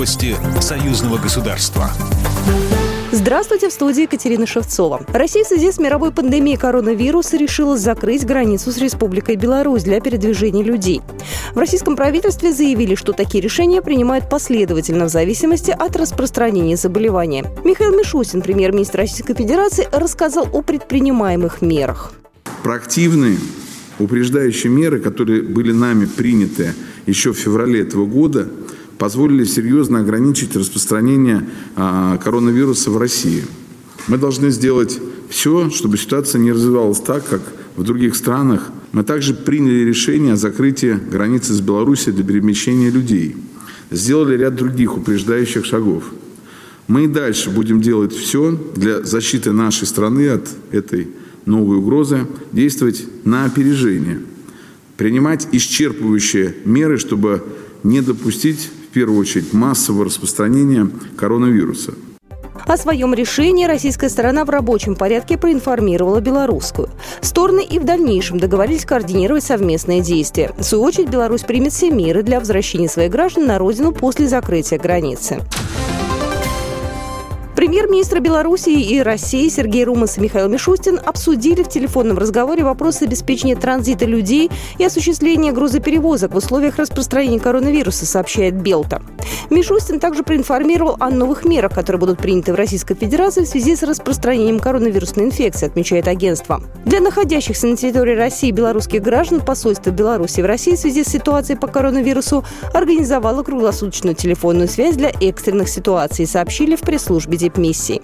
Новости союзного государства. Здравствуйте, в студии Екатерина Шевцова. Россия в связи с мировой пандемией коронавируса решила закрыть границу с Республикой Беларусь для передвижения людей. В российском правительстве заявили, что такие решения принимают последовательно в зависимости от распространения заболевания. Михаил Мишустин, премьер-министр Российской Федерации, рассказал о предпринимаемых мерах. Проактивные упреждающие меры, которые были нами приняты еще в феврале этого года, позволили серьезно ограничить распространение а, коронавируса в России. Мы должны сделать все, чтобы ситуация не развивалась так, как в других странах. Мы также приняли решение о закрытии границы с Беларусью для перемещения людей. Сделали ряд других упреждающих шагов. Мы и дальше будем делать все для защиты нашей страны от этой новой угрозы, действовать на опережение, принимать исчерпывающие меры, чтобы не допустить в первую очередь массового распространения коронавируса. О своем решении российская сторона в рабочем порядке проинформировала белорусскую. Стороны и в дальнейшем договорились координировать совместные действия. В свою очередь, Беларусь примет все меры для возвращения своих граждан на родину после закрытия границы. Премьер-министр Белоруссии и России Сергей Румас и Михаил Мишустин обсудили в телефонном разговоре вопросы обеспечения транзита людей и осуществления грузоперевозок в условиях распространения коронавируса, сообщает Белта. Мишустин также проинформировал о новых мерах, которые будут приняты в Российской Федерации в связи с распространением коронавирусной инфекции, отмечает агентство. Для находящихся на территории России белорусских граждан посольство Беларуси в России в связи с ситуацией по коронавирусу организовало круглосуточную телефонную связь для экстренных ситуаций, сообщили в пресс-службе дипмиссии.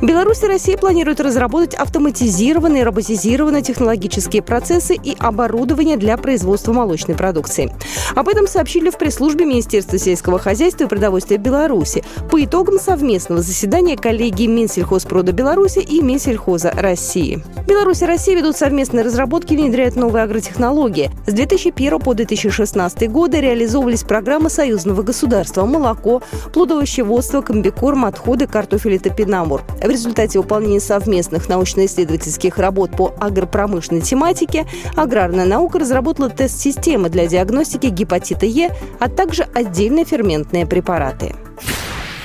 Беларусь и Россия планируют разработать автоматизированные, роботизированные технологические процессы и оборудование для производства молочной продукции. Об этом сообщили в пресс-службе Министерства сельского хозяйства и продовольствия Беларуси по итогам совместного заседания коллегии Минсельхозпрода Беларуси и Минсельхоза России. Беларусь и Россия ведут совместные разработки и внедряют новые агротехнологии. С 2001 по 2016 годы реализовывались программы союзного государства «Молоко», «Плодовощеводство», «Комбикорм», «Отходы», «Картофель» и «Топинамур». В результате выполнения совместных научно-исследовательских работ по агропромышленной тематике аграрная наука разработала тест-системы для диагностики гепатита Е, а также отдельные ферментные препараты.